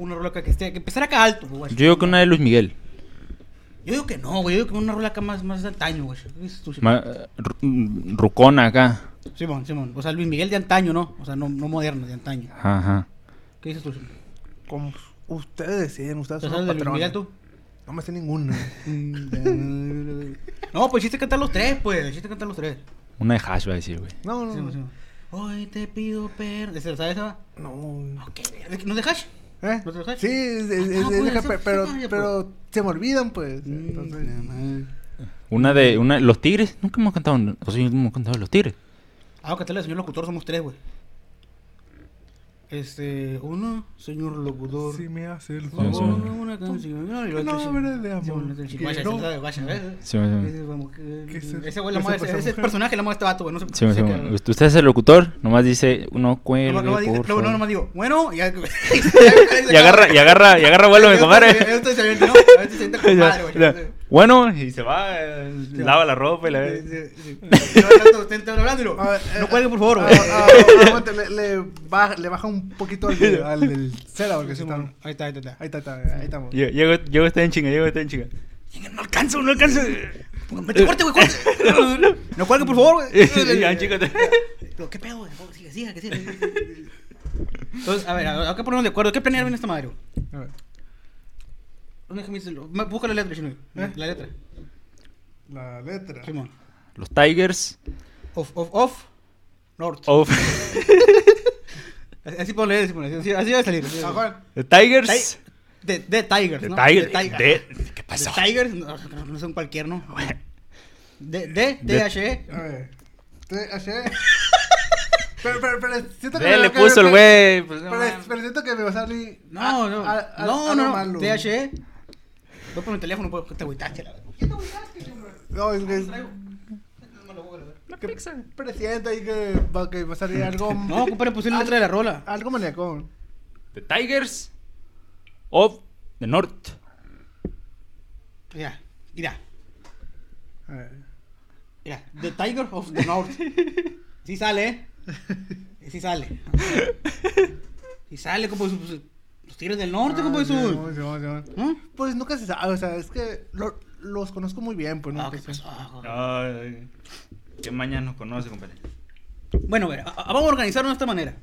Una rola que esté, que empezar acá alto, güey. Yo digo que una de Luis Miguel. Yo digo que no, güey. Yo digo que una rola acá más, más de antaño, güey. ¿Qué dices tú, Ma- eh, ru- Rucona acá. Simón, Simón. O sea, Luis Miguel de antaño, ¿no? O sea, no, no moderno, de antaño. Ajá. ¿Qué dices tú? Simón? Como ustedes deciden, ustedes ¿Te son sabes los de Luis Miguel patrones. tú? No me sé ninguna. No, pues hiciste cantar los tres, pues. Hiciste cantar los tres. Una de Hash va a decir, güey. No, no, Simón, no. Simón. Hoy te pido perdón. ¿Sabes esa? No. Ok, ¿no de hash? ¿Eh? Sí, es, es- Ah, es- pues, pero, pero se me olvidan, pues. Mm, Entonces, Una de. Una, los Tigres. Nunca hemos cantado. O sea, hemos cantado Los Tigres. Ah, que tal, señor locutor, somos tres, güey. Este, uno, señor locutor. si me hace el Sí, Una, sí. favor. una canción. No, el No, otro, sí. hombre de amor. Guacha, no. sí, sí. Ese, personaje la moda este vato, güey. No sé Sí, sí, sé sí. qué- Usted es el locutor. Nomás dice. Uno cuelgue, No, no, por no, nomás digo, bueno, y agarra, y agarra, y agarra vuelo, mi compadre. Esto se avienta, ¿no? A ver si se avienta con madre, güey. Bueno, y se va, eh, lava la ropa y la Sí, sí, sí. No, no, eh, cuelgue, por favor, ah, güey. ah, ah, aguante, le, le baja, le baja un poquito al, al del cera, porque se está. Ahí está, ahí está. Ahí está, ahí estamos. Llego, llego, está en chinga, llego, está en chinga. No alcanzo, no alcanzo. Mete corte, güey, corte. No cuelgue, por favor, güey. Ya, chícate. Pero, ¿Qué pedo, güey? Sigue, sigue, que siga. Entonces, a ver, hay que ponernos de acuerdo. ¿Qué planear bien esta madre, güey? A ver, ¿Dónde déjame decirlo? Ma- Busca la letra, Chino. ¿Eh? La letra. La letra. Simón. Los Tigers. Off, off, off. North. Of. Así leer, así, leer, así, así va a salir. así va a salir. Juan. The Tigers. De, de Tigers, The ¿no? Tigers. De Tigers. De- ¿Qué pasó? De Tigers, no, no- son cualquier, ¿no? De, de, De- THE. A ver. Te- así. Pero, pero, pero, siento que le que- puso el güey. pues, no Pero, siento que me va a salir. No, no. a- a- no, no. THE. Voy por mi teléfono, pues, te agüitaste, la verdad. ¿Qué te agüitaste? No, es que. Traigo- No lo voy a ver. que Presiente ahí que va, que va a salir algo. No, compadre, puse la letra de la rola. Algo maniacón. The Tigers. Of the North. Mira, mira. A ver. Mira, The Tiger of the North. Sí sale, ¿eh? Sí sale. Sí sale, como tigres del norte, como Ah, eso. sí, sí, sí, sí. ¿Ah? Pues nunca se sabe, o sea, es que lo- los conozco muy bien, pues no. Ah, ¿qué pasó? Ay, qué mañana nos conoce, compadre. Bueno, a ver, a- a- vamos a organizarnos de esta manera.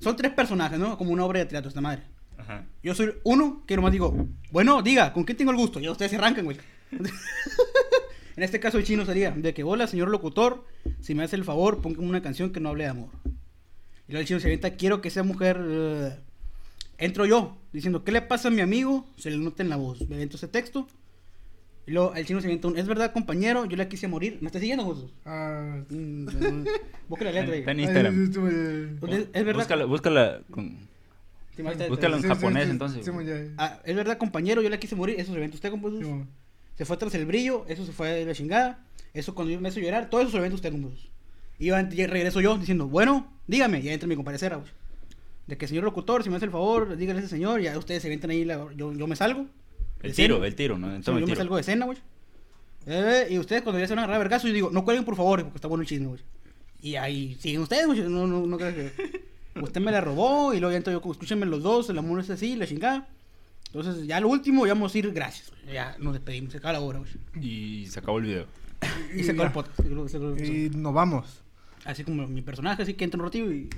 Son tres personajes, ¿no? Como una obra de teatro, esta madre. Ajá. Yo soy uno que nomás digo, bueno, diga, ¿con quién tengo el gusto? Ya ustedes se arrancan, güey. en este caso el chino sería de que, hola, señor locutor, si me hace el favor, póngame una canción que no hable de amor. Y luego el chino se avienta, quiero que sea mujer. eh, entro yo, diciendo, ¿qué le pasa a mi amigo? Se le nota en la voz. Me aviento ese texto. Y luego el chino se avienta un, es verdad, compañero, yo le quise morir. ¿Me estás siguiendo, Jesús? Ah, Mm, Busca la letra. Está en ay, Instagram. sí, sí, sí, Es, verdad. Búscala, búscala con- Sí, búscala en sí, japonés, sí, entonces. Ah, es verdad, compañero, yo le quise morir. Eso se inventa usted, mo. Se fue tras el brillo, eso se fue de la chingada. Eso cuando yo me hizo llorar, todo eso se lo inventa usted, compadre. Y yo, y regreso yo diciendo, bueno, dígame. Y ahí entra mi comparecera, güey. De que señor locutor, si me hace el favor, dígale a ese señor. Ya ustedes se avientan ahí, la- yo, yo me salgo. El tiro, escena. el tiro, ¿no? Sí, Toma yo me salgo de escena, güey. Eh, y ustedes cuando ya se van a agarrar vergazo, yo digo, no cuelguen por favor, porque está bueno el chisme, güey. Y ahí siguen ustedes, güey. No, no, no creo que. Usted me la robó y luego ya entonces yo, escúchenme los dos, el amor es así, la chingada. Entonces, ya lo último, ya vamos a ir, gracias. Ya nos despedimos, se acaba la hora, güey. Y se acabó el video. Y se acabó el podcast. se se Y nos vamos. Así como mi personaje, así que entra un ratito y.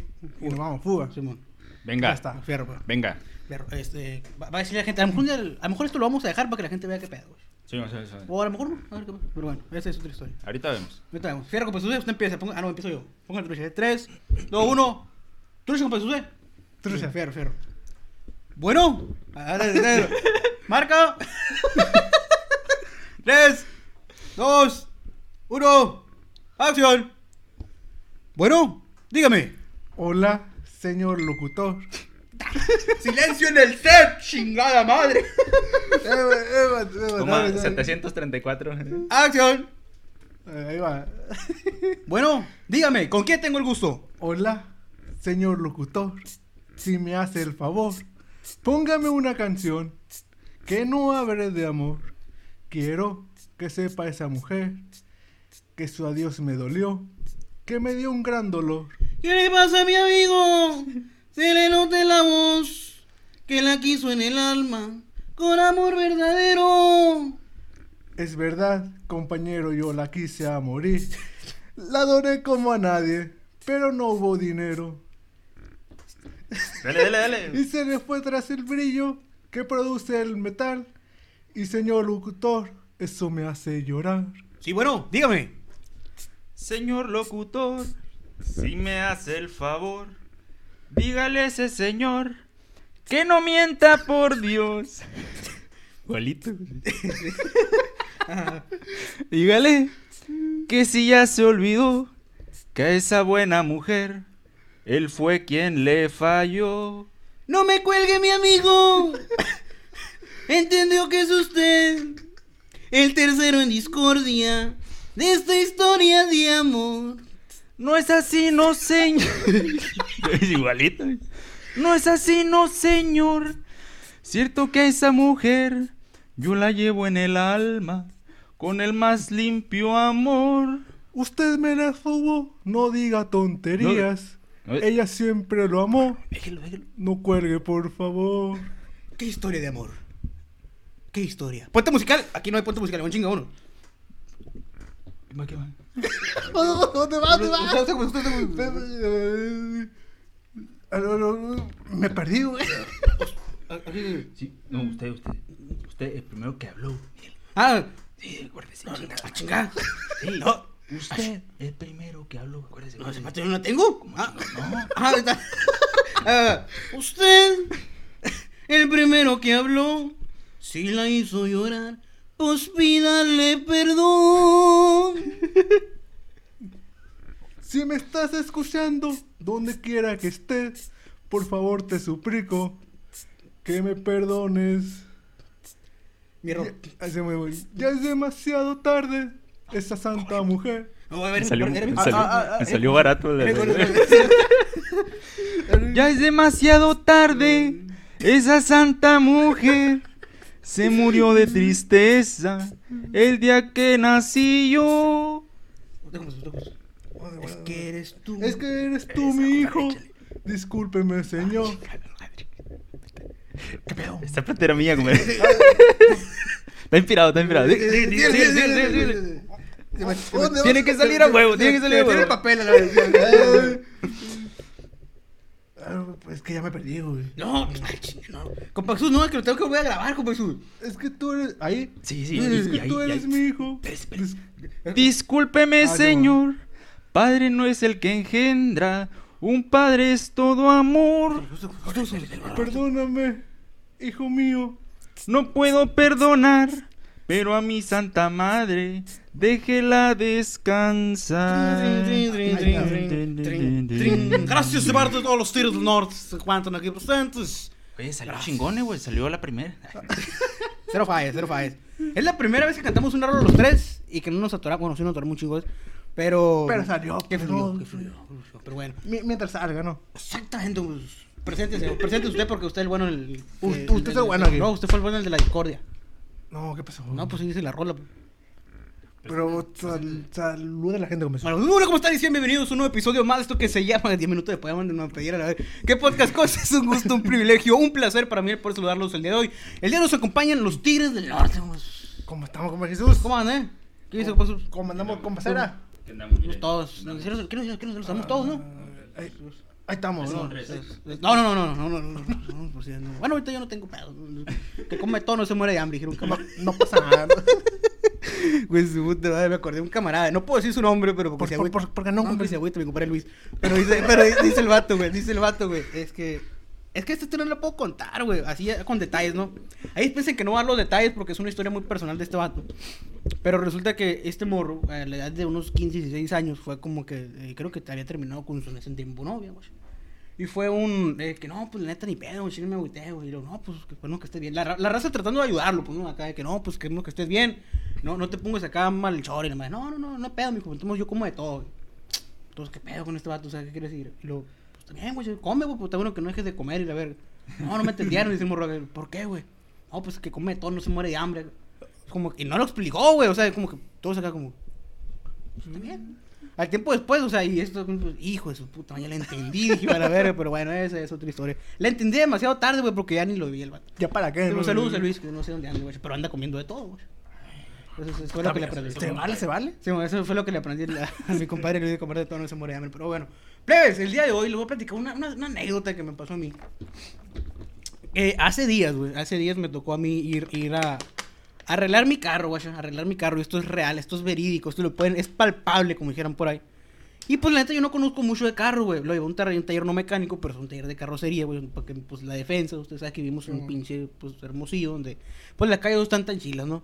Y nos vamos, fuga. Simón. Venga. Ya está. Fierro, pues. Venga. Fierro. Este, va, va a decir la gente, a lo, mejor, a lo esto lo vamos a dejar para que la gente vea qué pedo, güey. Sí, sí, sí. O a lo mejor no, a ver qué pasa. Pero bueno, esa es otra historia. Ahorita vemos. Ahorita vemos. Fierro, pues usted, usted empieza. Ponga, ah, no, empiezo yo. Ponga el trucha. 3, 2, 1. Trucha, pues usted. Trucha. Fierro, fierro. Bueno. Marca. 3, 2, 1. Acción. Bueno, dígame. Hola, señor locutor. ¡Silencio en el set! ¡Chingada madre! Eva, Eva, Eva, Coma dale, dale. 734. ¡Acción! Eh, Ahí va. Bueno, dígame, ¿con quién tengo el gusto? Hola, señor locutor. Si me hace el favor, póngame una canción que no hable de amor. Quiero que sepa esa mujer que su adiós me dolió, que me dio un gran dolor. ¿Qué le pasa a mi amigo? Se le nota en la voz que la quiso en el alma con amor verdadero. Es verdad, compañero, yo la quise a morir. La adoré como a nadie, pero no hubo dinero. Dale, dale, dale. Y se le fue tras el brillo que produce el metal. Y señor locutor, eso me hace llorar. Sí, bueno, dígame. Señor locutor, si me hace el favor, dígale a ese señor que no mienta por Dios. Igualito. dígale que si ya se olvidó que a esa buena mujer él fue quien le falló. No me cuelgue, mi amigo. Entendió que es usted el tercero en discordia de esta historia de amor. No es así, no señor. es igualito. No es así, no señor. Cierto que esa mujer yo la llevo en el alma con el más limpio amor. Usted me la robó, no diga tonterías. No, no. Ella siempre lo amó. Déjelo, déjelo. No cuelgue, por favor. ¿Qué historia de amor? ¿Qué historia? Puente musical. Aquí no hay puente musical, un chinga uno. ¿Qué va? ¿Dónde va? ¿Dónde. Ah, no, Me perdí, güey. Aquí- Sí, no, usted, usted. Usted el primero que habló. Ah, Sí, acuérdese, a chingar. Sí, No. Usted el primero que habló, acuérdese. No, ese yo no la tengo. Ah, No. ah, está. Ah, usted, el primero que habló, si la hizo llorar, pues pídale perdón. Si me estás escuchando, donde quiera que estés, por favor te suplico que me perdones. Mi. Ya, ahí se me voy. Ya es demasiado tarde. Esa santa mujer. No, a ver, Me salió, era mi- me salió- ah, ah, ah, me salió barato. Ya es demasiado tarde. Esa santa mujer se murió de tristeza el día que nací yo. Es que eres tú. Es que eres tú mi hijo. Discúlpeme, señor. Esta plata era mía, compadre. Está inspirado, está inspirado. Sigue, sigue, sigue, sigue, sigue, sigue, sigue. ¿Dónde Tiene que salir a huevo, tiene que salir a Tiene huevo. papel a la vez. Ah, Es que ya me perdí, güey. No, ay, chinga, no. Compa Jesús, no, es que lo tengo que voy a grabar, compa Jesús. Es que tú eres. Ahí. Sí, sí, es y- que y tú y eres ahí- mi hijo. Espérese. Dis- Discúlpeme, Ah, señor. Padre no es el que engendra. Un padre es todo amor. Perdóname, hijo mío. No puedo perdonar, pero a mi santa madre, déjela descansar. Gracias de parte de todos los tiros del norte se encuentran aquí presentes. Oye, salió chingón, eh, güey. Salió la primera. Cero fallas, cero fallas. Es la primera vez que cantamos un raro los tres y que no nos atoramos. Bueno, sí nos atoramos un chingo, pero. Pero salió, Qué fluyó, pero- qué fluyó. Pero bueno. Mi- Mientras salga, ¿no? Exactamente, pues. Preséntese, preséntese usted porque usted es el bueno en el. Usted- el- usted es el bueno aquí. No, usted fue el bueno en el de la discordia. No, ¿qué pasó? No, pues sí dice la rola. Pero saluda a la gente como Bueno, hola, ¿cómo están? Y bienvenidos a un nuevo episodio más de esto que se llama 10 minutos de Pokémon de una playera. La ¿Qué podcast cosa? Es un gusto, un privilegio, un placer para mí poder saludarlos el día de hoy. El día de hoy nos acompañan los Tigres del Norte. ¿Cómo estamos, como Jesús? ¿Cómo andan, eh? ¿Qué dice? ¿Cómo andamos, compasera? Todos. ¿Qué nos estamos todos, no? Ahí estamos, ¿no? No, no, no, no, no, no, Bueno, ahorita yo no tengo pedo. Que come todo no se muere de hambre. No, pasa nada. ¿No? Güey, su puta madre, me acordé de un camarada. No puedo decir su nombre, pero porque Por- se por- por- ¿por qué no, porque se agüita, mi compadre Luis. Pero dice, pero dice el vato, güey. Dice el vato, güey. Es que. Es que esto no lo puedo contar, güey. Así con detalles, ¿no? Ahí piensen que no voy a dar los detalles porque es una historia muy personal de este vato. Pero resulta que este morro, a la edad de unos 15, 16 años, fue como que. eh, creo que había terminado con su en ese tiempo novia, güey. Y fue un, eh, que no, pues la neta ni pedo, güey, sí me agüité, güey. Y yo, no, pues que bueno que estés bien. La, la raza tratando de ayudarlo, pues, ¿no? Acá, de que no, pues que bueno que estés bien. No, no te pongas acá mal el chor y nada más. No, no, no, no pedo, mijo. Entonces yo como de todo, güey. Entonces, ¿qué pedo con este vato? O sea, ¿qué quieres decir? Y luego, pues también, güey, come, güey, pues está bueno que no dejes de comer y la verga. No, no me entendieron, dice el morro. ¿Por qué, güey? No, pues que come de todo, no se muere de hambre. Como que, y no lo explicó, güey, o sea, como que todos acá como, pues, bien. Al tiempo después, o sea, y esto, pues, hijo de su puta, ya la entendí, dije, a la verga, pero bueno, esa es otra historia. La entendí demasiado tarde, güey, porque ya ni lo vi el vato. ¿Ya para qué? No? saludos a Luis, que no sé dónde anda, güey, pero anda comiendo de todo, güey. Eso, eso fue lo que le aprendí. ¿Se vale? ¿Se vale? Sí, eso fue lo que le aprendí a, a mi compadre Luis de comer de todo, no se muere de hambre. Pero bueno, plebes, el día de hoy les voy a platicar una, una, una anécdota que me pasó a mí. Eh, hace días, güey, hace días me tocó a mí ir, ir a, arreglar mi carro, güey, arreglar mi carro. Esto es real, esto es verídico, esto lo pueden, es palpable, como dijeran por ahí. Y pues la neta yo no conozco mucho de carro, güey. Lo llevo a un taller, un taller no mecánico, pero es un taller de carrocería, güey. Porque pues la defensa, ustedes saben que vivimos en un pinche pues hermosillo donde pues las calles no están tan chilas, ¿no?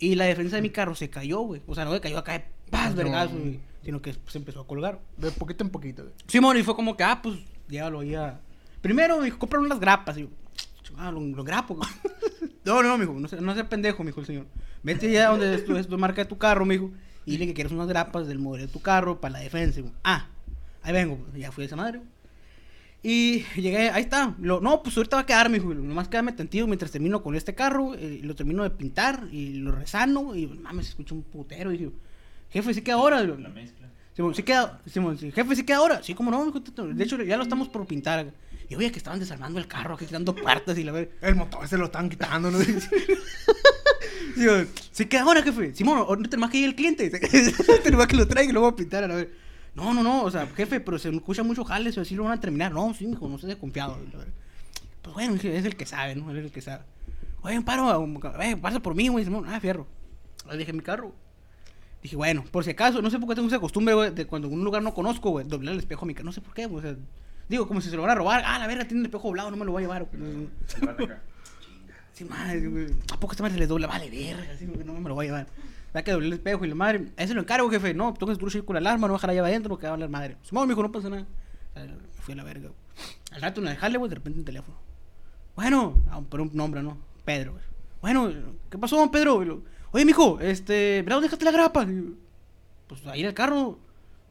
Y la defensa de mi carro se cayó, güey. O sea, no se cayó acá de paz, No. vergazo, güey. Sino que se empezó a colgar. De poquito en poquito. güey. Simón, y fue como que, ah, pues, llévalo ahí a... Primero, me dijo, cómprame unas grapas. Y yo, ah, lo, lo grapo. güey. no, no, mijo, no sea, no sea pendejo, mijo, el señor. Vete ya donde es tu, es tu marca de tu carro, mijo. Y dile que quieres unas grapas del modelo de tu carro para la defensa. Y ah, ahí vengo. Ya fui a esa madre. güey. Y llegué, ahí está. Lo, no, pues ahorita va a quedar, mijo. Nomás quédame tantito mientras termino con este carro. eh, lo termino de pintar y lo resano. Y mames, se escucha un putero. Y dije, jefe, ¿sí queda ahora? La mezcla. Simón, ¿sí queda, Simón, sí, jefe, ¿sí queda ahora? Sí, como no, de hecho ya lo estamos por pintar. Y oye, que estaban desarmando el carro, aquí quitando puertas y la ver. El motor se lo están quitando, ¿no? Simón, ¿sí queda ahora, jefe? Simón, ahorita más que llegue el cliente. Tenemos que lo traiga y lo voy a pintar, a la ver. No, no, no, o sea, jefe, pero se escucha mucho jales, o así lo van a terminar. No, sí, mijo, no seas desconfiado. Pues bueno, dije, es el que sabe, ¿no? Él es el que sabe. Oye, paro, eh, pasa por mí, güey. Ah, fierro. Ahí dejé mi carro. Dije, bueno, por si acaso, no sé por qué tengo esa costumbre, güey, de cuando en un lugar no conozco, güey, doblar el espejo a mi carro. No sé por qué, güey. O sea, digo, como si se lo van a robar. Ah, la verga, tiene el espejo doblado, no me lo voy a llevar. güey. Sí, madre, güey. ¿A poco esta madre se le dobla? Vale, verga, así, no me lo voy a llevar. Va que doble el espejo y la madre. Ese lo encargo, jefe. No, tengo que escruchar con la alarma, no dejar la llave adentro, que va a hablar madre. Simón, mijo, no pasa nada. Me fui a la verga. Al rato, una dejarle, güey, de repente un teléfono. Bueno, ah, pero un nombre, ¿no? Pedro. Bueno, ¿qué pasó, don Pedro? Lo, Oye, mijo, este, ¿verdad dejaste la grapa? Pues ahí en el carro.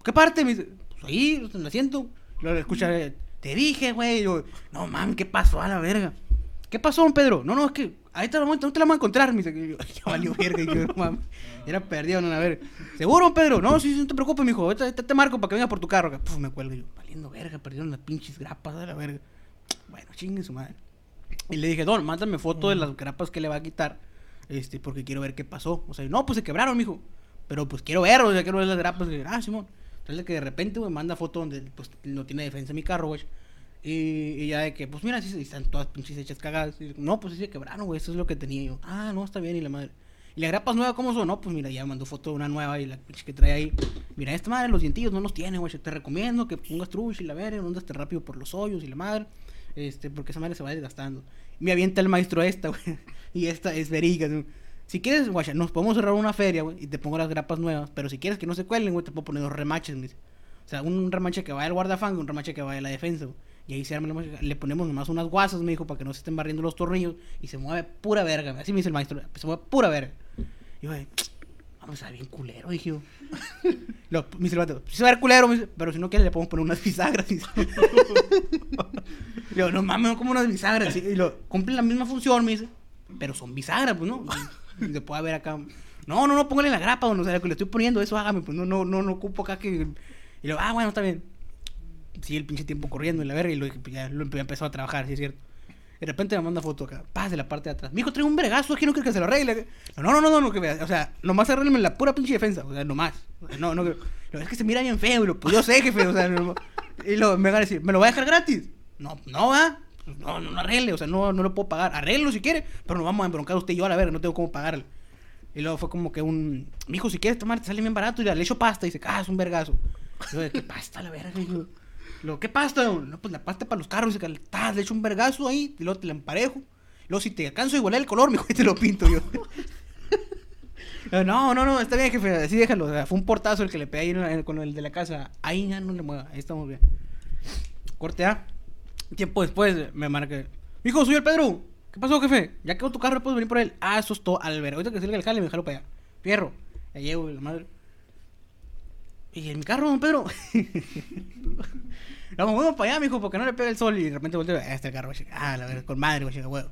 ¿Qué parte? Me dice, pues ahí, en el asiento. Luego escucha, te dije, güey. No mames, ¿qué pasó a la verga? ¿Qué pasó, don Pedro? No, no, es que ahí te la, no te la vamos a encontrar. Me dice, yo, ya valió verga. Y yo, no mames, era perdido, no, a ver. ¿Seguro, Pedro? No, sí, sí, no te preocupes, mijo. Ahorita, ahorita te marco para que venga por tu carro. Puf, me cuelgo. Yo, valiendo verga, perdieron las pinches grapas a la verga. Bueno, chingue su madre. Y le dije, Don, mándame foto de las grapas que le va a quitar. Este, porque quiero ver qué pasó. O sea, no, pues se quebraron, mijo. Pero pues quiero ver, o sea, quiero ver las grapas. Y, ah, Simón. Entonces que de repente, güey, manda foto donde pues no tiene defensa mi carro, güey. Y, ya de que, pues mira, sí, están todas pinches hechas cagadas. Y, no, pues sí se quebraron, güey, eso es lo que tenía yo. Ah, no, está bien, y la madre. ¿Y las grapas nuevas cómo son? No, pues mira, ya mandó foto de una nueva y la pinche que trae ahí. Mira, esta madre, los dientillos no los tiene, güey. Te recomiendo que pongas trush y la verga, no andas tan rápido por los hoyos y la madre. Este, porque esa madre se va desgastando. Me avienta el maestro esta, güey. Y esta es veriga. Si quieres, guacha, nos podemos cerrar una feria, güey, y te pongo las grapas nuevas. Pero si quieres que no se cuelen, güey, te puedo poner dos remaches, dice. O sea, un remache que vaya al guardafang y un remache que vaya a la defensa, güey. Y ahí se arma la machaca. Le ponemos nomás unas guasas, me dijo, para que no se estén barriendo los tornillos. Y se mueve pura verga. Así me dice el maestro. Se mueve pura verga. Y yo, vamos a ver bien culero, dije yo. Lo, me dice el vato, se va a ver culero, pero si no quieres le podemos poner unas bisagras. yo, no mames, como unas bisagras. Y lo, cumplen la misma función, me dice. Pero son bisagras, pues, ¿no? Se puede ver acá. No, no, no, póngale la grapa, o sea, lo que le estoy poniendo, eso hágame, pues no, no, no, no ocupo acá que. Y luego, ah, bueno, está bien. Sí, el pinche tiempo corriendo y la verga, y lo, pues, ya lo empezó a trabajar, sí es cierto. De repente me manda foto acá, paz de la parte de atrás. Mijo, traigo un vergazo, es que no quiero que se lo arregle. No, no, no, no, no, que vea. O sea, nomás arregleme la pura pinche defensa. O sea, nomás. No, no, es que se mira bien feo, lo, pues yo sé, jefe, o sea, y lo, me van a decir, ¿me lo va a dejar gratis? No, no, va. Pues no, no, arregle, o sea, no, no lo puedo pagar. Arreglo si quiere, pero nos vamos a embroncar usted y yo a la verga, no tengo cómo pagarle. Y luego fue como que un, mijo, si quieres tomar, te sale bien barato, y le echo pasta, y dice, ah, es un vergazo. Yo, ¿qué pasta, la verga? Y Luego, ¿qué pasta? No, pues la pasta para los carros. Y le echo un vergazo ahí, y luego te la emparejo. Luego, si te alcanzo a el color, mijo, y te lo pinto yo. No, no, no, está bien, jefe, así déjalo. O sea, fue un portazo el que le pegué ahí con el de la casa. Ahí ya no le mueva, ahí estamos bien. Corte A. Tiempo después me marca. Hijo, soy el Pedro. ¿Qué pasó, jefe? Ya quedó tu carro, puedes venir por él. Ah, eso es todo. Al ver, ahorita que salga el jale, me jalo para allá. Fierro. Ya llego, la madre. Y en mi carro, don Pedro. Nos movemos para allá, mijo, porque no le pega el sol. Y de repente volteo, ah, está el carro, güey. Ah, la verdad, con madre, güey, huevo.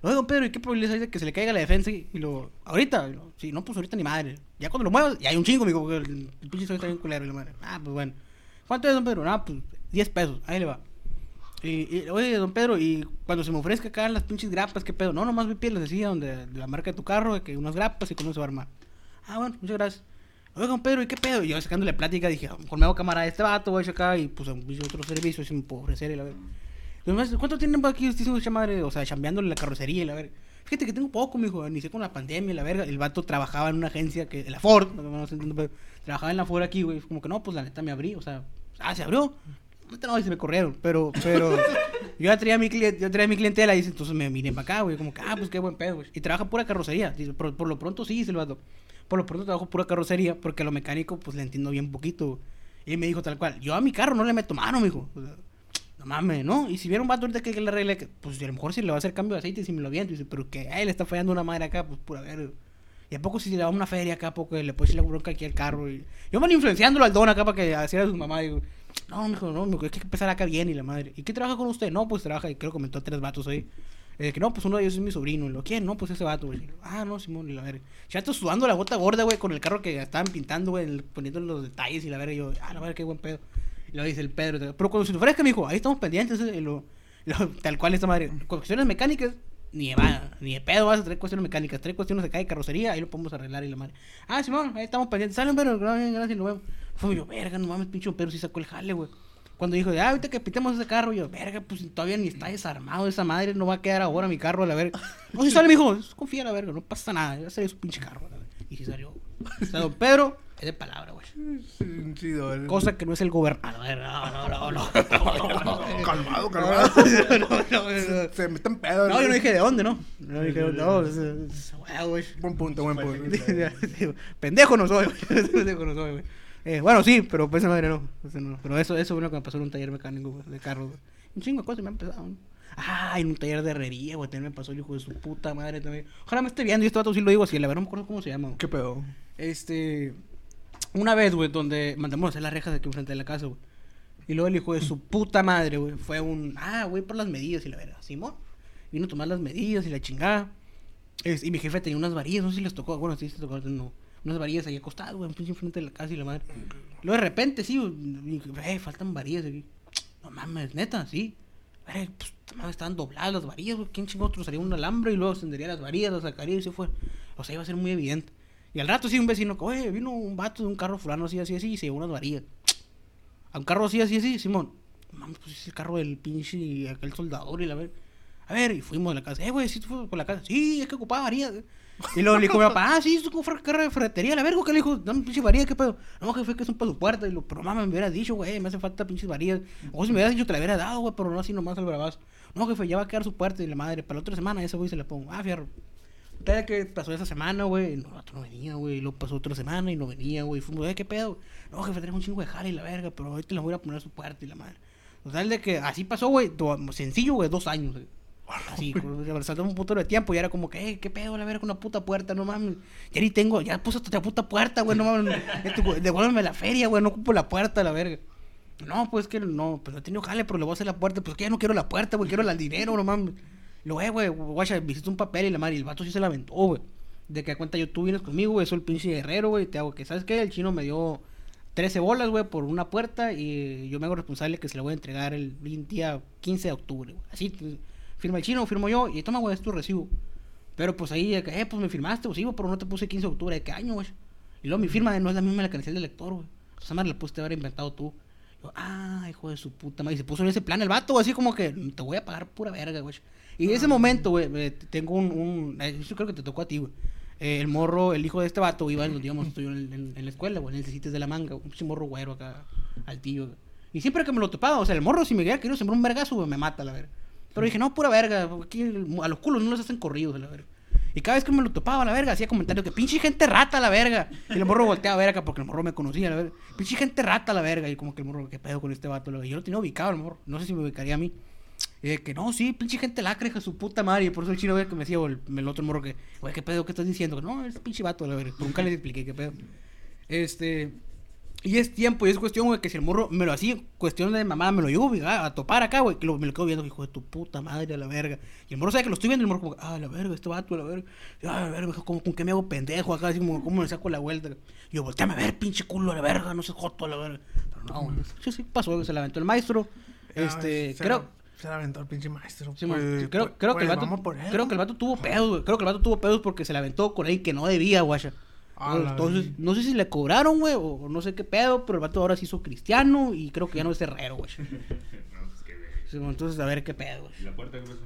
Oye, don Pedro, ¿y qué probabilidad hay de que se le caiga la defensa? Y lo, ahorita, Y lo, sí, no, pues ahorita ni madre. Ya cuando lo muevas, ya hay un chingo, mijo, porque el, el pinche sol está bien culero, y la madre. Ah, pues bueno. ¿Cuánto es, don Pedro? Ah, pues 10 pesos, ahí le va. Y, oye, don Pedro, y cuando se me ofrezca acá las pinches grapas, ¿qué pedo? No, nomás vi piel, les decía, donde, de la marca de tu carro, que unas grapas y con eso se va a armar. Ah, bueno, muchas gracias. Oye, Pedro, ¿y qué pedo? Y yo sacándole plática dije, mejor me hago cámara de este vato, voy acá y pues hice otro servicio, si me puedo ofrecer y la verdad. ¿Cuánto tienen aquí este esa madre? O sea, chambeándole la carrocería y la verga. Fíjate que tengo poco, mijo. Inicié con la pandemia y la verga. El vato trabajaba en una agencia que. La Ford, no, no, pero trabajaba en la Ford aquí, güey. Como que no, pues la neta me abrí. O sea, ah, se abrió. No, y se me corrieron. Pero, pero. yo ya traía mi cliente, yo traía mi clientela y entonces me miren para acá, güey. Como que, ah, pues qué buen pedo, güey. Y trabaja pura carrocería. Por, por, lo pronto sí, dice el vato. Por lo pronto trabajo pura carrocería porque a lo mecánico, pues le entiendo bien poquito. Y me dijo tal cual, yo a mi carro no le meto mano, mijo. O sea, no mames, ¿no? Y si viera un vato ahorita que le arregle, pues a lo mejor si le va a hacer cambio de aceite si me lo viento. Dice, pero que a él le está fallando una madre acá, pues pura ver. Y a poco si le da una feria acá, poco le puede echar la bronca aquí al carro. Y... Yo me influenciándolo al don acá para que hiciera a su mamá. Digo, no, mijo, no, mijo, hay que empezar acá bien y la madre. ¿Y qué trabaja con usted? No, pues trabaja, y creo que comentó tres vatos ahí. Eh, que no, pues uno de ellos es mi sobrino. ¿Y lo quién? No, pues ese vato, güey. Ah, no, Simón, y la verga. Ya estoy sudando la gota gorda, güey, con el carro que estaban pintando, güey, poniendo los detalles y la verga. Y yo, ah, la verga, qué buen pedo. Y lo dice el Pedro. Pero cuando se te ofrezca, mijo, ahí estamos pendientes. eh, lo- lo- tal cual esta madre. Cuestiones mecánicas, ni de, va- ni de pedo vas a traer cuestiones mecánicas. Trae cuestiones de calle carrocería, ahí lo podemos arreglar y la madre. Ah, Simón, ahí estamos pendientes. Salen, pero gracias, gracias, lo vemos. Fue yo, verga, no mames, pinche Pedro sí sacó el jale, güey. Cuando dijo, ah, ahorita que pintemos ese carro, yo, verga, pues todavía ni está desarmado esa madre, no va a quedar ahora mi carro a la verga. No, si sale, mijo, confía a la verga, no pasa nada, ya salió su pinche carro. a la verga. Y si salió. O sea, don Pedro es de palabra, güey. Sí, Cosa que no es el gobernador. No, no, no, no. Calmado, calmado. No, no, no, no. Se meten pedo. No, yo no dije de dónde, ¿no? No dije de dónde. Güey. Buen punto, buen punto. Pendejo no soy, güey. Pendejo no soy, güey. Eh, bueno, sí, pero pues madre no. Ese no. Pero eso, eso fue lo que me pasó en un taller mecánico güey, de carros, güey. Un chingo de cosas me han empezado. ¿no? Ah, en un taller de herrería, güey. También me pasó el hijo de su puta madre también. Ojalá me esté viendo y este vato sí lo digo así. La verdad no me acuerdo cómo se llama. güey. ¿Qué pedo? Este. Una vez, güey, donde mandamos a hacer las rejas aquí enfrente de la casa, güey. Y luego el hijo de su puta madre, güey, fue un. Ah, güey, por las medidas y la verdad. Simón. Vino a tomar las medidas y la chingada. Es- y mi jefe tenía unas varillas, no sé si les tocó. Bueno, sí, se tocó. No, unas varillas ahí acostadas, güey, pinche enfrente de la casa y la madre. Luego de repente, sí, güey, y eh, faltan varillas. No mames, neta, sí. Eh, pues, estaban dobladas las varillas, güey. ¿Quién chingón otro un alambre y luego extendería las varillas, las sacaría y se fue? O sea, iba a ser muy evidente. Y al rato sí un vecino, oye, vino un vato de un carro fulano así, así, así, y se llevó unas varillas. A un carro así, así, así, Simón. Mames, pues es el carro del pinche aquel soldador y la ver. A ver, y fuimos a la casa. Eh, güey, ¿sí tú fuiste por la casa? Sí, es que ocupaba varillas. Y luego le dijo mi papá, ah, sí, es un carro de ferretería, la verga, que le dijo, dame pinche varillas, ¿qué pedo? No, jefe, que son para su puerta. Y lo, pero mamá, me hubieras dicho, güey, me hace falta pinches varillas. O si me hubieras dicho, te la hubiera dado, güey, pero no así nomás al bravazo. No, jefe, ya va a quedar su puerta y la madre, para la otra semana ese güey se la pongo. Ah, fierro. Tal que pasó esa semana, güey, no, no venía, güey, y luego pasó otra semana y no venía, güey, fuimos, eh, ¿qué pedo? No, jefe, tenemos un chingo de jale y la verga, pero ahorita la voy a poner su puerta y la madre. Total de que así pasó, güey, sencillo, güey, dos años, güey. Así, saltó un puto de tiempo y era como que, eh, ¿qué pedo la verga con una puta puerta? No mames, ya ni tengo, ya puse la puta puerta, güey, no mames, devuélveme la feria, güey, no ocupo la puerta, la verga. No, pues que no, pues no tenido jale, pero le voy a hacer la puerta, pues que ya no quiero la puerta, güey, quiero el dinero, no mames. Lo, eh, güey, guacha, visité un papel y la madre, y el vato sí se la aventó, güey. De que a cuenta yo tú vienes conmigo, güey, soy el pinche guerrero, güey, te hago que, ¿sabes qué? El chino me dio 13 bolas, güey, por una puerta y yo me hago responsable que se la voy a entregar el día 15 de octubre, güey. Así, firma el chino, firmo yo y toma, güey, es tu recibo. Pero pues ahí, de que, eh, pues me firmaste, pues sí, güey, pero no te puse 15 de octubre, ¿de qué año, güey? Y luego mi firma no es la misma de la credencial del lector, güey. Esa madre la pudiste haber inventado tú. Yo, ah, hijo de su puta madre. Y se puso en ese plan el vato, así como que te voy a pagar pura verga, güey. Y en ese momento, güey, eh, tengo un. un eh, yo creo que te tocó a ti, güey. Eh, el morro, el hijo de este vato, iba, en- digamos, estoy en, en- en la escuela, güey, en el de la manga, un morro güero acá, altillo, güey. Y siempre que me lo topaba, o sea, el morro, si me hubiera querido sembrar un vergazo, güey, me mata, la verga. Pero dije, no, pura verga, aquí a los culos no les hacen corridos, la verga. Y cada vez que me lo topaba, la verga, hacía comentarios que pinche gente rata, la verga. Y el morro volteaba a ver acá porque el morro me conocía, la verga. Pinche gente rata, la verga. Y como que el morro, ¿qué pedo con este vato? la verga? Yo lo tenía ubicado, el morro. No sé si me ubicaría a mí. Y de que no, sí, pinche gente lacra, hija su puta madre. Y por eso el chino, güey, que me decía, o el, otro morro que, güey, ¿qué pedo? ¿Qué estás diciendo? No, es pinche vato, la verga. Nunca les expliqué qué pedo. Este. Y es tiempo, y es cuestión, güey, que si el morro me lo hacía, cuestión de mamada, me lo llevo güey, a, a topar acá, güey, que lo- me lo quedo viendo, hijo de tu puta madre, a la verga. Y el morro sabe que lo estoy viendo, y el morro como, ah, la verga, este vato, a la verga. Y, ah, la verga, ¿cómo, ¿con qué me hago pendejo acá? Así como, ¿cómo me saco la vuelta? Y yo, volteame a ver, pinche culo, a la verga, no se joto, a la verga. Pero no, güey, sí, sí, pasó, se la aventó el maestro. Este, Ah, se creo, la- Se la aventó el pinche maestro. Sí, pues, man. creo, pues, creo que el pues, vato, creo que el vato tuvo pedos, güey. Creo que el vato tuvo pedos porque se la aventó con alguien que no debía, guacha. A la Entonces, no sé si le cobraron, güey, o no sé qué pedo, pero el vato ahora se hizo cristiano y creo que ya no es herrero, güey. No, pues qué Entonces, a ver qué pedo, güey. ¿Y la puerta qué pasó?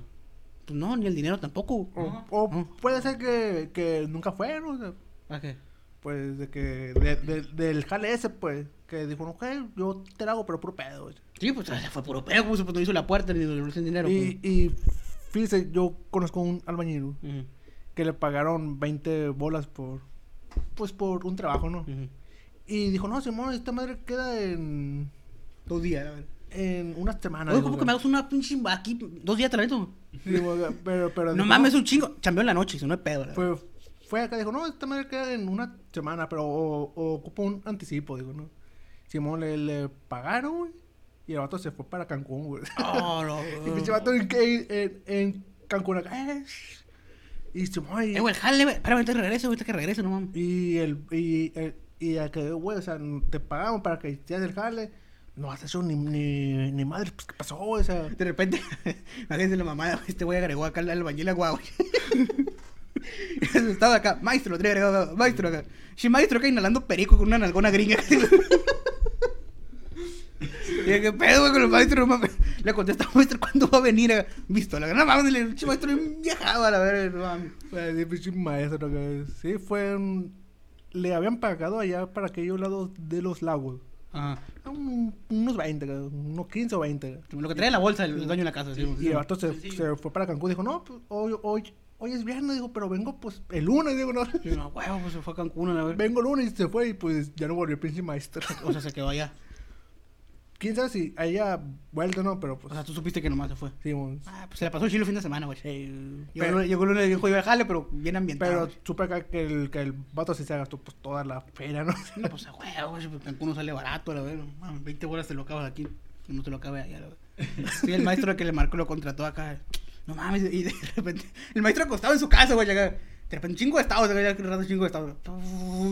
Pues no, ni el dinero tampoco. O, No. o No. puede ser que, que nunca fue, ¿no? O sea, ¿A qué? pues de que de, de- del jale ese, pues, que dijo, no, que yo te la hago, pero puro pedo. güey". Sí, pues fue puro pedo, pues, pues no hizo la puerta ni le el dinero. Y, y fíjese, yo conozco un albañil pues. Ujú, que le pagaron 20 bolas por, pues, por un trabajo, ¿no? ujú. Y dijo, no, Simón, esta madre queda en, Dos días, en una semana. Oye, ¿cómo que me hagas una pinche aquí? Dos días te la meto? Pero, pero No mames, es un chingo. Chambeó en la noche, eso no es pedo. Fue, fue acá, dijo, no, esta madre queda en una semana, pero o, o ocupa un anticipo, digo, ¿no? Simón le, le pagaron, güey, y el vato se fue para Cancún, güey. Oh, no. y pinche vato en, en, en Cancún acá, eh, y Simón, y, Eh, güey, el jale, güey. Espérame, que regrese, ahorita que regrese, no mames. y el, y, el, y a que, güey, o sea, te pagamos para que hicieras el jale, no has hecho ni, ni, ni madre, pues, ¿qué pasó, güey? O sea, De repente, imagínense la mamá, este güey agregó acá al albañil a guau. Estaba acá, maestro, trae agregado, maestro acá. Sí, maestro acá inhalando perico con una nalgona gringa. Y ¿qué pedo, güey, con el maestro? No mames. Le contesta, maestro, ¿cuándo va a venir? a- Visto, la no mames, el maestro bien viajado a la verga, maestro, que sí, fue un... Le habían pagado allá para aquellos lados de los lagos. Ajá. Un- unos 20, cabrón, unos 15 o 20. Lo que trae en la bolsa, el, el dueño de la casa. Sí, Y el vato se, se fue para Cancún. Dijo, no, pues hoy, hoy, hoy es viernes, digo, pero vengo pues el lunes. Digo, no, no, huevo, pues se fue a Cancún a la verga. vengo el lunes y se fue y pues ya no volvió el pinche maestro. O sea, se quedó allá. Quién sabe si haya vuelto o no, pero O pues sea, tú supiste que nomás se fue. sí, mon. Ah, pues se la pasó chilo el fin de semana, güey. Eh, Llegó, pero, el- llegó el lunes bien jodido al jale, pero bien ambientado. pero güey. supe acá que el, que el vato sí se gastó pues toda la feria, ¿no? No, pues a huevo, güey, pues Cancún no sale barato, la verdad. 20 bolas te lo acabas aquí, no te lo acabas allá, la verdad. Sí, el maestro que le marcó lo contrató acá. No mames, y de repente, el maestro acostado en su casa, güey. De repente, un chingo de estados, ya un rato chingo de estados.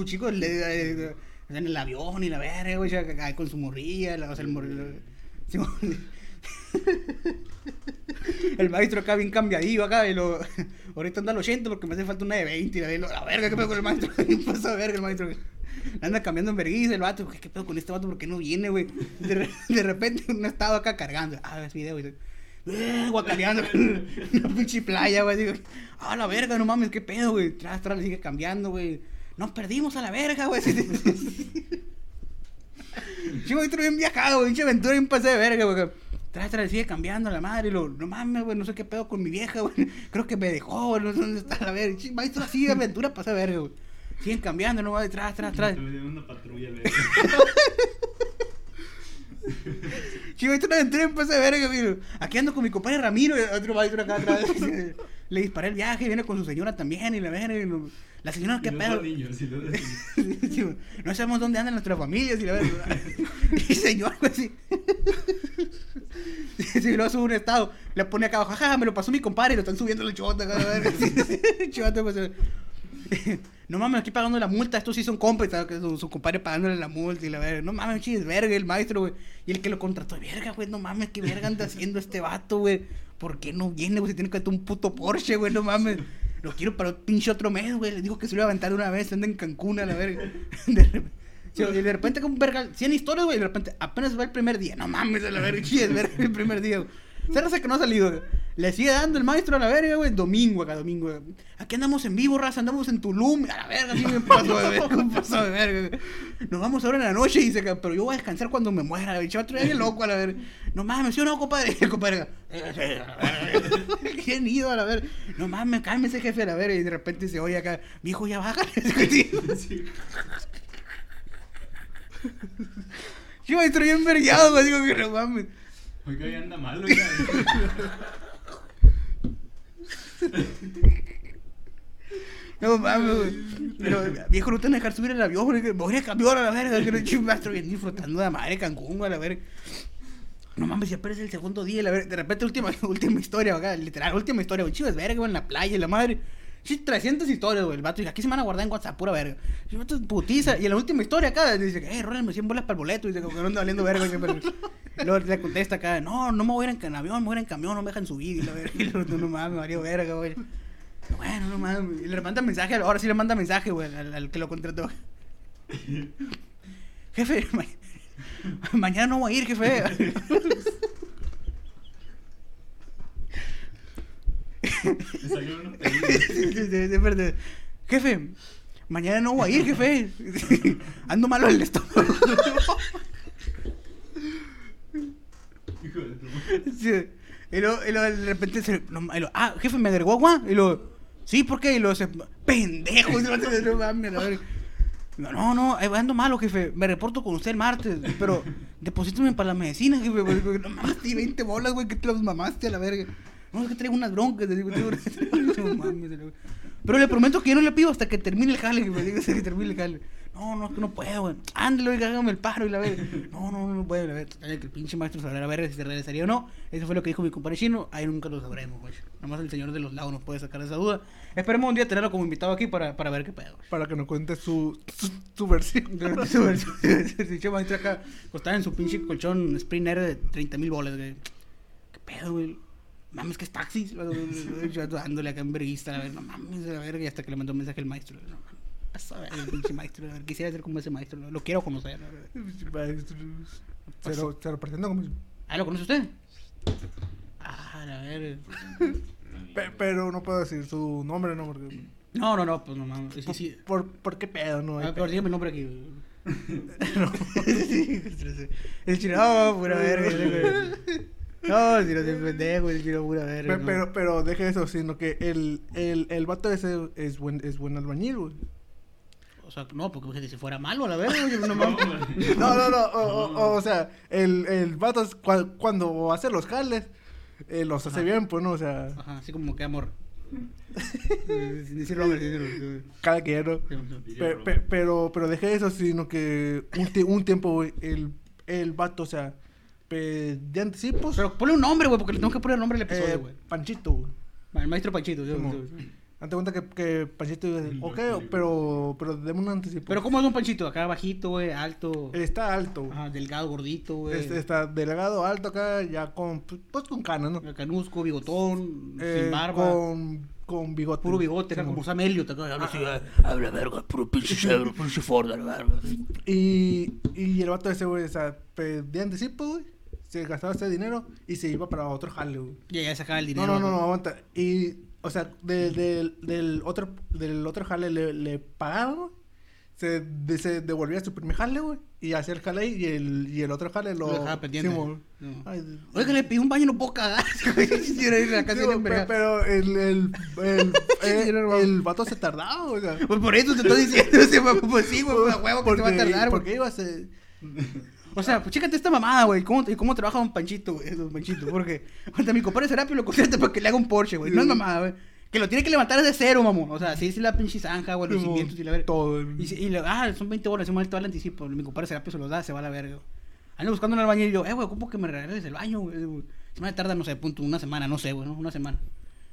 Chico, le, en el avión y la verga, güey, acá con su morrilla, la- o sea, el el maestro acá bien cambiadillo acá y lo ahorita anda al 80 porque me hace falta una de 20 y la, verga, la verga qué pedo con el maestro ¿Qué pasa verga el maestro anda cambiando en vergüenza el vato ¿qué pedo con este vato por qué no viene güey de, re- de repente un estado acá cargando ah ves video y eh, guacaleando en una pinche playa güey digo ah la verga no mames qué pedo güey tras tras le sigue cambiando güey nos perdimos a la verga güey Chico, maestro bien viajado, güey. Pinche aventura bien pasada de verga, güey. Tras, tras, sigue cambiando la madre. Y lo, no mames, güey. No sé qué pedo con mi vieja, güey. Creo que me dejó, güey. No sé dónde está la verga. Chico, maestro, así de aventura pasada de verga, güey. Siguen cambiando, no, güey. Tras, tras, tras. una patrulla, maestro, una aventura bien pasada de verga, güey. Aquí ando con mi compadre Ramiro. Y otro maestro acá atrás. Le disparé el viaje. Y viene con su señora también. Y la verga. y lo- La señora, ¿qué pedo? No sabemos dónde andan nuestras familias y la verdad. Y señor, sí. Si lo sube un estado, le pone acá abajo, jaja, me lo pasó mi compadre y lo están subiendo la chota. chota, pues. No mames, aquí pagando la multa, estos sí son compas, que su, su compadre pagándole la multa y la verga. No mames, chis, verga, el maestro, güey. Y el que lo contrató, verga, güey, no mames, qué verga anda haciendo este vato, güey. ¿Por qué no viene, güey? Se tiene que meter un puto Porsche, güey, no mames. Lo quiero para un pinche otro mes, güey. Le dijo que se lo iba a aventar una vez, anda en Cancún a la verga. De repente, y de repente con verga, 100 historias, güey, y de repente apenas va el primer día. No mames, a la verga, chis, verga, el primer día, güey. Raza que no ha salido, güey. Le sigue dando el maestro a la verga, güey. Domingo acá, domingo. güey. Aquí andamos en vivo, raza. Andamos en Tulum. A la verga, así me pasó de verga. me pasó de verga. Nos vamos ahora en la noche. Dice, acá, pero yo voy a descansar cuando me muera. El chaval trae loco a la verga. No mames, ¿sí o no, compadre? El compadre. ¿Quién ido a la verga? No mames, cálmese, jefe, a la verga. Y de repente se oye acá, viejo, ya baja. Yo me estoy envergado, güey. Digo que no mames. Oiga, ya anda mal, oiga. No mames. Pero, viejo, no te van a dejar subir el avión, güey. voy a cambiar a la verga. Que no chingastro bien disfrutando de la madre Cancún, a la verga. No mames, ya parece el segundo día, la verga. De repente, última, última historia, acá, literal, última historia, güey. Chivas verga, güey, en la playa, la madre. Sí, 300 historias, güey. El vato dice, aquí se van a guardar en WhatsApp, pura verga. Y el vato putiza. Y en la última historia acá dice, eh, rólenme 100 bolas para el boleto. Y dice, como que no anda valiendo verga. Y luego le contesta acá, no, no me voy a ir en avión, me voy a ir en camión, no me dejan subir. Y la verga. Y luego, no mames, me valió verga, güey. Bueno, no mames. Y le manda mensaje, ahora sí le manda mensaje, güey, al, al que lo contrató. Jefe, ma- mañana no voy a ir, jefe. Me salió. Jefe, mañana no voy a ir, jefe. Ando malo del estómago. Hijo de tu. Sí. Y luego, y luego de repente se. no, y luego, ah, jefe, me agregó agua. Y luego, sí, ¿por qué? Y luego se. Pendejo. y luego, no mames. No, no, no, ando malo, jefe. Me reporto con usted el martes. Pero deposítame para la medicina, jefe. porque No mames, di 20 bolas, güey, que te las mamaste a la verga. No, es que traigo unas broncas. te digo, traigo unas- No mames, la verga. Pero le prometo que yo no le pido hasta que termine el jale, jefe. Digo, que termine el jale. No, no, es que no puedo, güey. Ándale, oiga, hágame el paro y la verga. No, no, no puedo, la verga. Que el pinche maestro sabrá la verga si se regresaría o no. Eso fue lo que dijo mi compadre chino. Ahí nunca lo sabremos, güey. Nada más el señor de los lagos nos puede sacar esa duda. Esperemos un día tenerlo como invitado aquí para, para ver qué pedo, güey. Para que nos cuente su, su, su versión. Su versión- El pinche maestro acá costaba en su pinche colchón Spring Air de 30 mil bolas, güey. ¿Qué pedo, güey? Mames, que es taxis. Yo dándole acá en verguista, a ver, no mames, a ver, y hasta que le mandó un mensaje el maestro. No, mames, pasa a ver, el pinche maestro. A ver, quisiera ser como ese maestro, lo, lo quiero conocer. Maestros. Se lo, se lo presento como... ¿Ah, lo conoce usted? Ah, a ver. Pe- pero no puedo decir su nombre, ¿no? Porque... No, no, no, pues no mames. Sí, sí. ¿Por, por qué pedo, no? Ah, pero dígame el nombre aquí. Sí, el chino, no, pura verga. No, si no se pendejo, el chino, pura verga. Pe- no. Pero, pero deje eso, sino que el, el, el vato ese es buen, es buen albañil, güey. O sea, no, porque fíjate, si fuera malo, a la verga, güey, no mames. No, no, no, o, o- o- o sea, el, el vato es cua- cuando hace los jales, eh, los hace Ajá. bien, pues, ¿no? O sea, Ajá, así como que amor. Sin decir nombre, sin decir cada quien, ¿no? Pe- pe- pero, pero deje eso, sino que un, un tiempo, güey, el, el vato, o sea, de anticipos, Pero ponle un nombre, güey, porque le tengo que poner el nombre al eh, episodio, güey. Panchito, güey. El maestro Panchito. Date cuenta que, que Panchito dice, ok, pero, pero deme un anticipo. Pero ¿cómo es un Panchito? Acá bajito, güey, alto. Está alto. Ajá, delgado, gordito, güey. Este, está delgado, alto acá, ya con, pues con canas, ¿no? Canusco, bigotón, Eh, sin barba. Con, con bigote. Puro bigote, como Sam Elliot, acá, habla así, ah, habla verga, puro pinche cedro, pinche Ford, la verga. Y, y el vato ese, güey, o sea, de anticipo, güey, se gastaba ese dinero y se iba para otro jale, güey. Y ya sacaba el No, dinero. no, no, no, aguanta. Y, o sea, de- del- del, otro, del otro jale le, le pagaban, güey. Se, de- se devolvía su primer jale, güey. Y hacía el jale y el, y el otro jale lo... Lo dejaba pendiente. Simón. No. Ay, Oiga, le pedí un baño y no puedo cagar. Sí, a Sí, de pero el, el, el, Sí, el, el vato se tardaba, o sea. Pues por eso te estoy diciendo, pues sí, güey, a huevo que te va a tardar, güey. Porque iba a ser... O sea, pues chécate esta mamada, güey. ¿Cómo, y ¿Cómo trabaja un panchito, güey? Un panchito, porque cuando mi compadre Serapio lo contrata para que le haga un Porsche, güey. No es mamada, güey. Que lo tiene que levantar desde cero, mamón. O sea, sí, sí la pinche zanja, güey, los cimientos y la verga. todo. Y, y le, ah, son 20 bolas, se muere todo el anticipo. Mi compadre Serapio se los da, se va a la verga. güey. Ando buscando un albañil y yo, eh, güey, ocupo que me regreses el baño, güey. güey. Se me tarda, no sé, punto, una semana, no sé, güey, ¿no? Una semana.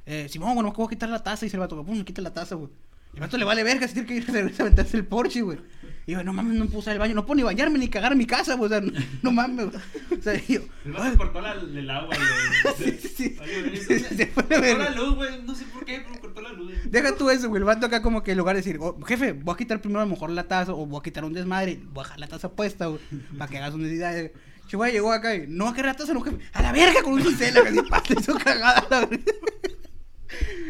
Eh, Simón, bueno, ¿cómo quitar la taza? Y se el vato, pum, me quita la taza, güey. El vato le vale verga, se tiene que ir a regresar a aventarse el Porsche, güey. Y yo, no mames, no puedo usar el baño, no puedo ni bañarme ni cagar en mi casa, güey. O sea, no, no mames, güey. O sea, yo, El vato cortó la, el agua, güey. Sí, sí. Oye, Se- se fue de cortó la luz, güey. No sé por qué, pero cortó la luz. Deja tú eso, güey. El vato acá como que en lugar de decir, oh, jefe, voy a quitar primero a lo mejor la taza o voy a quitar un desmadre, voy a dejar la taza puesta, güey, para que hagas sus necesidades. Che, güey, llegó acá y no a qué rato se enojó. A la verga con un cincel, acá, así, pa, le hizo cagada la verga.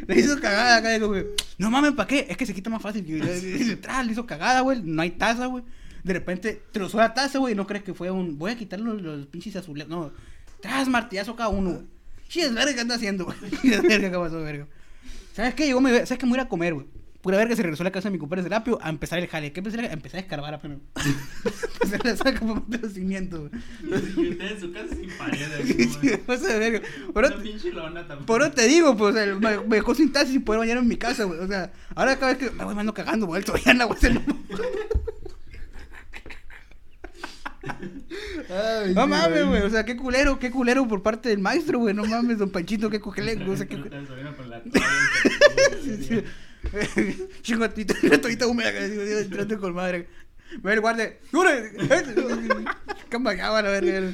Le hizo cagada acá, digo, güey. No mames, ¿para qué? Es que se quita más fácil. Le- tras, le hizo cagada, güey. No hay taza, güey. De repente trozó la taza, güey. No crees que fue un. Voy a quitarle los, pinches azules. No. Tras, martillazo cada uno, güey. Es verga que anda haciendo, güey. Verga que pasó, verga. ¿Sabes qué? Llegó, me, ¿sabes qué? Me voy a comer, güey. Pura verga se regresó a la casa de mi compadre Serapio a empezar el jale. ¿Qué empecé? a- Empecé a escarbar apenas. empecé a sacar como los cimientos, güey. Y usted en su casa sin paredes. Pasa de verga. Por eso te digo, pues, sea, me, me dejó sin taza sin poder bañar en mi casa, güey. O sea, ahora cada vez que me voy me ando cagando, güey, el Soriana, güey. se lo- Ay, No mames, güey. O sea, qué culero, qué culero por parte del maestro, güey. No mames, don Panchito, qué culero. O sea, qué Con la toallita húmeda que digo, entrando con madre. Ve el guardia, ¡Jure! Cambayaba la verga.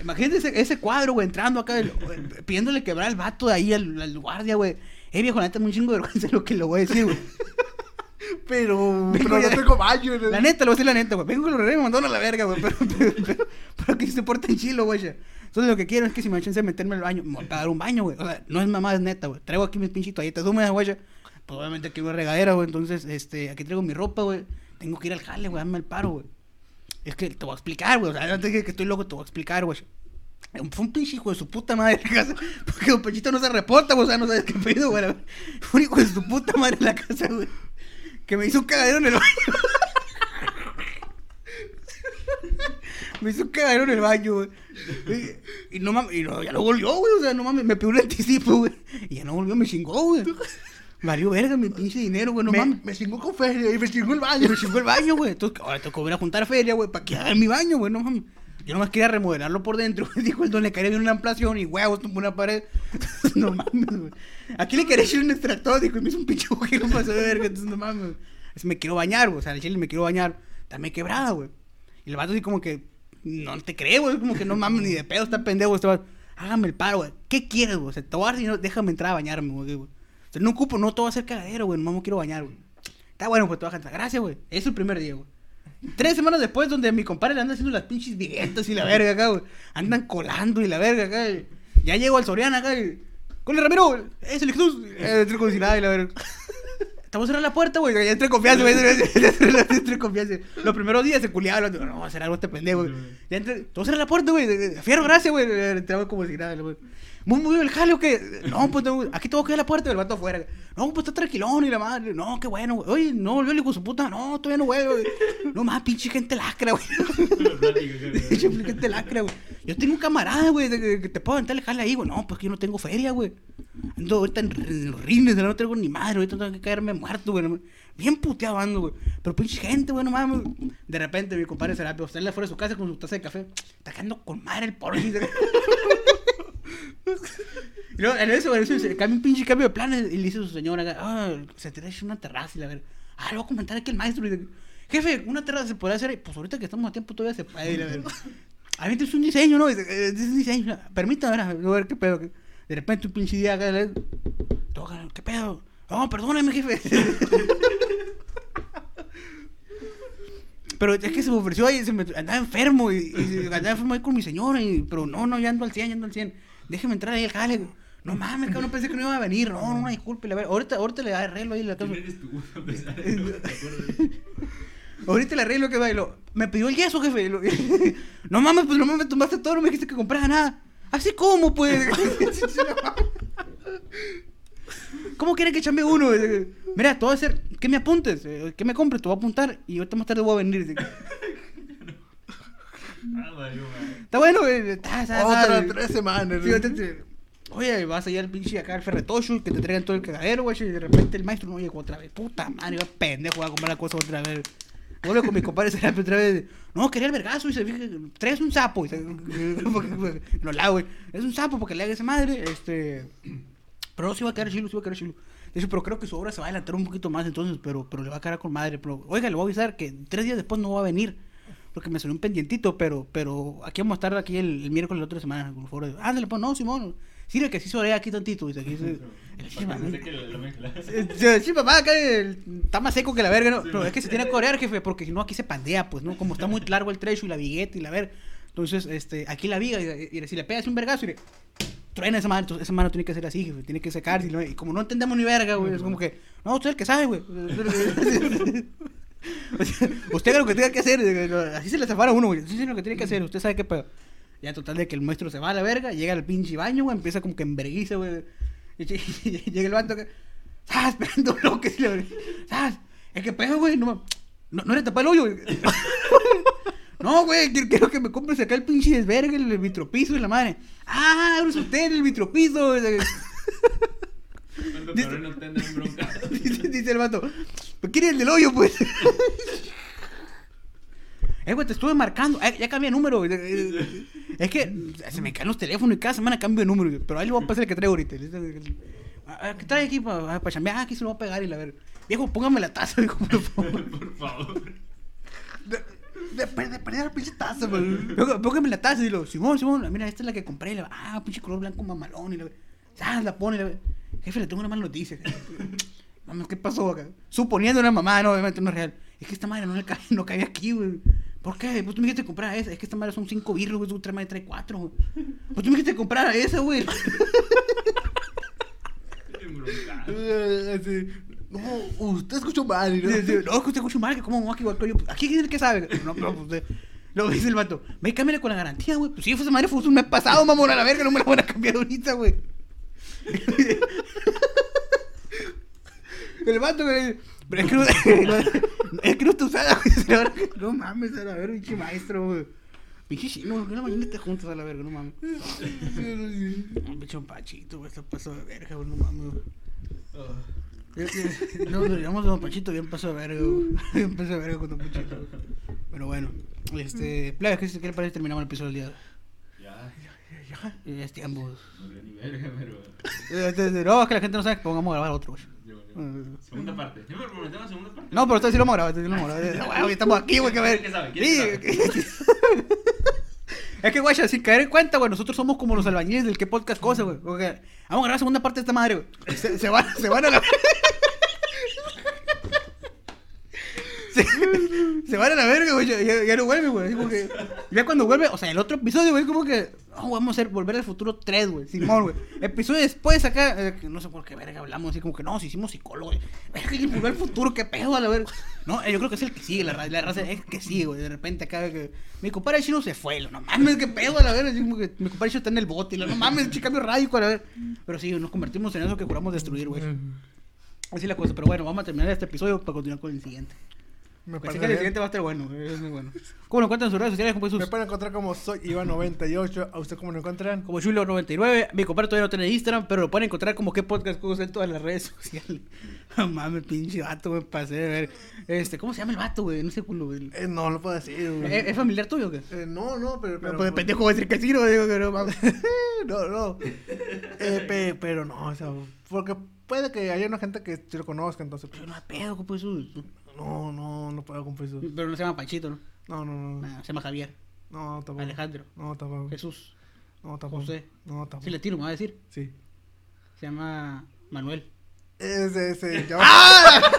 Imagínate ese, ese cuadro, güey, entrando acá, el- pidiéndole quebrar al vato de ahí al, al guardia, güey. Eh, viejo, la neta, me un chingo de vergüenza lo que le voy a decir, güey. Pero, Vengo pero ya- no tengo baño. el- La neta, le voy a decir la neta, güey. Vengo con los reyes me mandaron a la verga, güey. Pero, pero, pero, pero que se porten chilo, güey. ya. Entonces lo que quiero es que si me de meterme al baño, me a dar un baño, güey. O sea, no es mamá, es neta, güey. Traigo aquí mis pinches toallitas húmedas, güey. Pues obviamente aquí una regadera, güey. Entonces, este, aquí traigo mi ropa, güey. Tengo que ir al jale, güey. Dame el paro, güey. Es que te voy a explicar, güey. O sea, te digas que estoy loco, te voy a explicar, güey. Fue un pinche hijo de su puta madre en la casa. Porque Don Pechito no se reporta, güey. O sea, no sabes qué pedo, güey. Fue un hijo de su puta madre en la casa, güey. Que me hizo un cagadero en el baño. Me hizo un cagadero en el baño, güey. Y, y no mames, y no, ya no volvió, güey. O sea, no mames, me pidió un anticipo, güey. Y ya no volvió, me chingó, güey. Valió verga mi pinche dinero, güey. No me, mames. me chingó con feria y me chingó el baño. Me chingó el baño, güey. Entonces, ahora tengo que volver a juntar feria, güey, para que haga mi baño, güey. No mames. Yo nomás quería remodelarlo por dentro. Dijo el don le quería bien una ampliación y huevos, una pared. no mames, güey. Aquí le quería echar un extractor, dijo, y me hizo un pinche agujero pasó de verga. Entonces, no mames. güey. Es, me quiero bañar, güey. O sea, el chile me quiero bañar. Dame quebrada, güey. Y el vato así como que, no te creo, güey. Como que no mames ni de pedo, está pendejo. Este vato. Hágame el paro, güey. ¿Qué quieres, güey? O sea, te voy a déjame entrar a bañarme, güey. güey. O sea, no ocupo, no te voy a hacer cagadero, güey. No quiero bañar, güey. Está bueno, pues te vas a. Gracias, güey. Es el primer día, güey. Tres semanas después, donde mi compadre le anda haciendo las pinches viguetas y la verga acá, güey. Andan colando y la verga acá. Ya llego al Soriana acá y. Con el Ramiro, güey. Es el Jesús. Eh, nada y la verga. Te voy a cerrar la puerta, güey. Ya entré en confianza, güey. Ya entré confianza. Los primeros días se culiaba. No, hacer algo este pendejo, güey. Ya entré. Te voy a cerrar la puerta, güey. Fierro, gracias, güey. Entraba como si nada, güey. Muy, muy el jale, ¿o qué? No, pues tengo- aquí tengo que ir a la puerta y el vato afuera. No, pues está tranquilón y la madre. No, qué bueno, güey. Oye, no volvió el hijo de su puta. No, todavía no vuelve, güey. No más, pinche gente lacra, güey. Pinche gente lacra, güey. Yo tengo un camarada, güey, que te puedo aventar el jale ahí, güey. No, pues que yo no tengo feria, güey. Ando ahorita en, los rines, no tengo ni madre. Ahorita tengo que caerme muerto, güey. Bien puteado ando, güey. Pero pinche gente, güey, no mames. De repente mi compadre Serapio, usted le fuera de su casa con su taza de café. Está quedando con madre el pobre. Y luego, en eso, en eso, se cambia un pinche cambio de planes y le dice a su señora, ah, se te hecho una terraza y la ver. Ah, le voy a comentar aquí el maestro. Y dice, Jefe, una terraza se puede hacer. Pues ahorita que estamos a tiempo todavía se puede. Y la ver. A es un diseño, ¿no? "Eh, es un diseño. Permítame, a ver, a ver qué pedo. De repente un pinche día acá, toca, ¿qué pedo? No, perdóname, jefe. Pero es que se me ofreció ahí, se me, andaba enfermo y, y andaba enfermo ahí con mi señora, y, pero no, no, ya ando al 100, ya ando al 100. Déjeme entrar ahí al jale. No mames, cabrón, pensé que no iba a venir. No, no, disculpe, ahorita, ahorita le arreglo ahí la cosa. ¿Quién eres tú? A pesar de no te acuerdas. Ahorita le arreglo que va y lo, me pidió el yeso, jefe. no mames, pues no mames, tomaste todo, no me dijiste que comprara nada. Así como, pues. ¿Cómo quiere que chame uno? Mira, te voy a hacer, que me apuntes, eh, que me compres, te voy a apuntar y ahorita más tarde voy a venir. Está bueno, güey. Está, está, Otra está- tres semanas. Oye, vas allá al pinche acá al ferretocho y que te traigan todo el cagadero, güey. Y de repente el maestro no llegó otra vez. Puta madre, iba pendejo, voy a comprar la cosa otra vez. Vuelvo con mi compadre Serapio otra vez. No, quería el vergazo y se fija, traes un sapo. Y se, lo lavo, güey. Es un sapo porque le haga esa madre. Este. Pero no, sí va a quedar chilo, sí va a quedar chilo. Dice, pero creo que su obra se va a adelantar un poquito más entonces, pero, pero le va a quedar con madre. Pero, oiga, le voy a avisar que tres días después no va a venir. Porque me salió un pendientito, pero, pero aquí vamos a estar aquí el, el miércoles de la otra semana. Con el foro de, ándale, pues no, Simón. Sí, que sí sobre aquí tantito. Dice, aquí se- sí. Eh, Sí, papá, acá el- está más seco que la verga, ¿no? Pero es que se tiene que corear, jefe, porque si no aquí se pandea, pues, ¿no? Como está muy largo el trecho y la vigueta y la verga. Entonces, este, aquí la viga, y, y si le pegas un vergazo, y le truena esa mano, entonces esa mano tiene que ser así, jefe, tiene que secarse, y, no- y como no entendemos ni verga, güey, es como que, no, usted es el que sabe, güey. O sea, usted haga lo que tenga que hacer, así se le zafara a uno, güey, así es lo que tiene que hacer, usted sabe qué pedo. Ya total de que el maestro se va a la verga, llega al pinche baño, güey, empieza como que enverguiza, güey. Llega el vato que, ¿sabes? Esperando bloques, y le ¿sabes? Es que pedo, güey, no, no, no le tapa el hoyo, güey. No, güey, quiero, que me compres acá el pinche desvergue, el, el vitropiso y la madre. Ah, es usted el vitropiso. Dice- cabrón no te andan dice, dice el vato, ¿pero quiere el del hoyo, pues? Eh, güey, te estuve marcando. Eh, ya cambié de número. Eh, Es que se me caen los teléfonos y cada semana cambio de número. Pero ahí le voy a pasar el que traigo ahorita. Ah, ¿Qué trae aquí para chambear? Ah, aquí se lo voy a pegar y la ver. Viejo, póngame la taza, viejo, por favor. Por favor. De, de, de perder la pinche taza, güey. Póngame- la taza y lo, Simón, Simón, mira, esta es la que compré. Y la, ah, pinche color blanco mamalón. Y la, ah, la pone. la, jefe, le tengo una mala noticia. Mames, ¿qué pasó acá? Suponiendo una mamá, no, obviamente no es real. Es que esta madre no, le cae, no cae aquí, güey. ¿Por qué? Pues tú me dijiste comprar esa. Es que esta madre son cinco birros, güey. Otra madre trae cuatro, güey. Pues tú me dijiste comprar esa, güey. Así, No, usted escuchó mal. no- Sí, sí, No, es que usted escucha mal, que cómo voy a equivocar yo. Aquí es el que sabe. No, no, pues usted. Lo dice el vato. Ve, cámbiale con la garantía, güey. Pues si esa madre fue un mes pasado, mamón, a la verga, no me la van a cambiar ahorita, güey. El vato, güey. Pero es no, es no está usada, güey. La No mames, a la verga, pinche maestro, güey. Pinche chino, que no mañana te juntas a la verga, no mames. Un pinche pachito, güey, se pasó de verga, güey, no mames. No, nos llamamos Don Pachito bien pasó de verga. Bien pasó de verga con Don Pachito. Pero bueno, este. Playa, ¿qué qué le parece terminamos el episodio del día? Ya. Eh, Es tiempo. No le ni verga, pero. Este, este, No, es que la gente no sabe que pongamos a grabar otro, güey. Segunda parte. Yo me prometí una segunda parte. No, pero este sí lo vamos a grabar, este sí lo güey, estamos aquí, güey, que ver. ¿Quién sabe? ¿Quién Sí, Es que, güey, sin caer en cuenta, güey, nosotros somos como los albañiles del que podcast cosa, güey. Vamos a grabar la segunda parte de esta madre, güey. Se, se van, se van a la. Se, se van a la verga, güey. Ya, no vuelve, güey. Como que- Ya cuando vuelve, o sea, el otro episodio, güey, como que. "No, vamos a hacer volver al futuro 3, güey. Simón, güey. Episodio después acá. eh, no sé por qué verga hablamos así como que no, si hicimos psicólogo, güey. Verga, y volver al futuro, qué pedo a la verga. No, eh, yo creo que es el que sigue, la, la raza es que sigue, güey. De repente acá que. Mi compadre chino se fue, lo, no mames, qué pedo a la verga. Así como que mi compadre chino está en el bote, y lo, no mames, cambio radical a la verga. Pero sí, nos convertimos en eso que juramos destruir, güey. Así la cosa, pero bueno, vamos a terminar este episodio para continuar con el siguiente. Me Parece que el siguiente va a estar bueno, es muy bueno. ¿Cómo lo encuentran en sus redes sociales, compa Jesús? Me pueden encontrar como soy Iván98. ¿A usted cómo lo encuentran? Como Julio99, mi compadre todavía no tiene Instagram, pero lo pueden encontrar como qué podcast con en todas las redes sociales. No mames, pinche vato, me pasé de ver. Este, ¿cómo se llama el vato, güey? No sé culo, güey. Eh, no lo puedo decir. güey. ¿Es, es familiar tuyo o qué? Eh, no, no, pero. Pero, pero pues, pendejo va a decir que sí, no digo que no mames. no, no. Eh, pe- pero no, o sea, porque puede que haya una gente que se lo conozca, entonces. pues, Pero no hay pedo, compa Jesús. No, no, no puedo cumplir eso. Pero no se llama Panchito, ¿no? No, no, no. Nah, se llama Javier, No, tampoco. Alejandro, No, tampoco. Jesús, No, tampoco. José. No, tampoco. Sí, le tiro, me va a decir. Sí. Se llama Manuel. Ese, ese. Ya ¡Ah!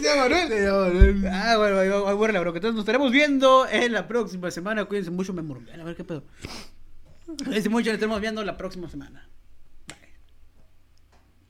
Se llama Manuel. Se llama Manuel. Ah, bueno, ahí va- va la bronca. Entonces nos estaremos viendo en la próxima semana. Cuídense mucho, me morbian. A ver qué pedo. Cuídense mucho, nos estaremos viendo la próxima semana.